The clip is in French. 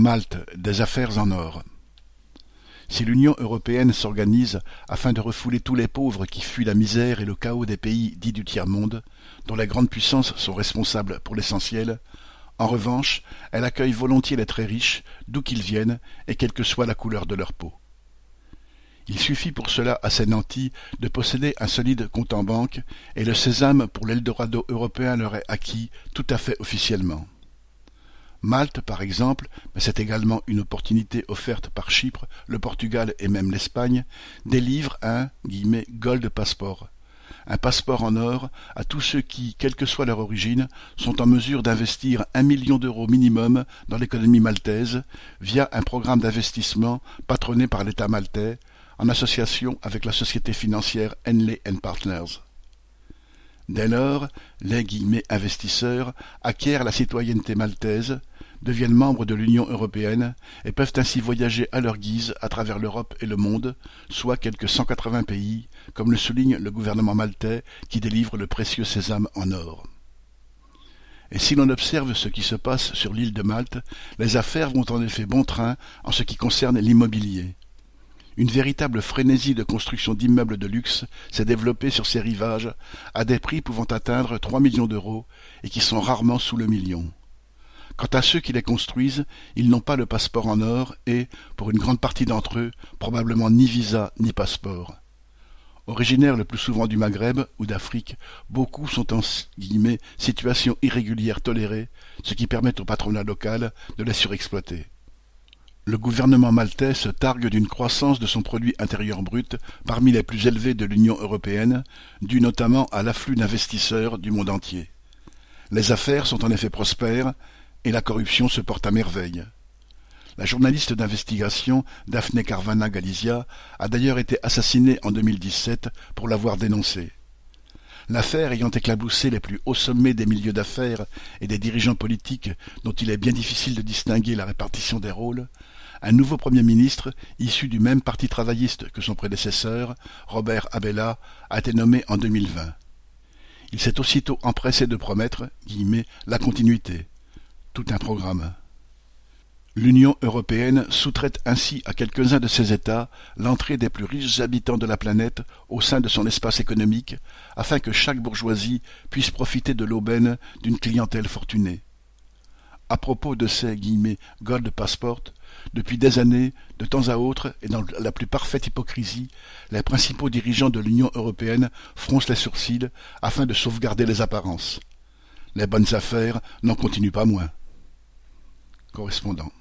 Malte, des affaires en or. Si l'Union européenne s'organise afin de refouler tous les pauvres qui fuient la misère et le chaos des pays dits du tiers-monde, dont les grandes puissances sont responsables pour l'essentiel, en revanche, elle accueille volontiers les très riches, d'où qu'ils viennent et quelle que soit la couleur de leur peau. Il suffit pour cela à ces nantis de posséder un solide compte en banque, et le sésame pour l'Eldorado européen leur est acquis tout à fait officiellement. Malte, par exemple, mais c'est également une opportunité offerte par Chypre, le Portugal et même l'Espagne, délivre un « gold passeport », un passeport en or à tous ceux qui, quelle que soit leur origine, sont en mesure d'investir un million d'euros minimum dans l'économie maltaise via un programme d'investissement patronné par l'État maltais, en association avec la société financière Henley Partners. Dès lors, les guillemets investisseurs acquièrent la citoyenneté maltaise, deviennent membres de l'Union européenne et peuvent ainsi voyager à leur guise à travers l'Europe et le monde, soit quelques 180 pays, comme le souligne le gouvernement maltais qui délivre le précieux sésame en or. Et si l'on observe ce qui se passe sur l'île de Malte, les affaires vont en effet bon train en ce qui concerne l'immobilier. Une véritable frénésie de construction d'immeubles de luxe s'est développée sur ces rivages à des prix pouvant atteindre trois millions d'euros et qui sont rarement sous le million. Quant à ceux qui les construisent, ils n'ont pas le passeport en or et, pour une grande partie d'entre eux, probablement ni visa ni passeport. Originaires le plus souvent du Maghreb ou d'Afrique, beaucoup sont en situation irrégulière tolérée, ce qui permet au patronat local de les surexploiter. Le gouvernement maltais se targue d'une croissance de son produit intérieur brut parmi les plus élevés de l'Union européenne, due notamment à l'afflux d'investisseurs du monde entier. Les affaires sont en effet prospères, et la corruption se porte à merveille. La journaliste d'investigation Daphne Caruana Galizia a d'ailleurs été assassinée en 2017 pour l'avoir dénoncée. L'affaire ayant éclaboussé les plus hauts sommets des milieux d'affaires et des dirigeants politiques dont il est bien difficile de distinguer la répartition des rôles, un nouveau Premier ministre, issu du même parti travailliste que son prédécesseur, Robert Abella, a été nommé en 2020. Il s'est aussitôt empressé de promettre la continuité, tout un programme. L'Union européenne sous-traite ainsi à quelques-uns de ses États l'entrée des plus riches habitants de la planète au sein de son espace économique, afin que chaque bourgeoisie puisse profiter de l'aubaine d'une clientèle fortunée. À propos de ces guillemets, Gold Passport, depuis des années, de temps à autre, et dans la plus parfaite hypocrisie, les principaux dirigeants de l'Union européenne froncent les sourcils afin de sauvegarder les apparences. Les bonnes affaires n'en continuent pas moins correspondant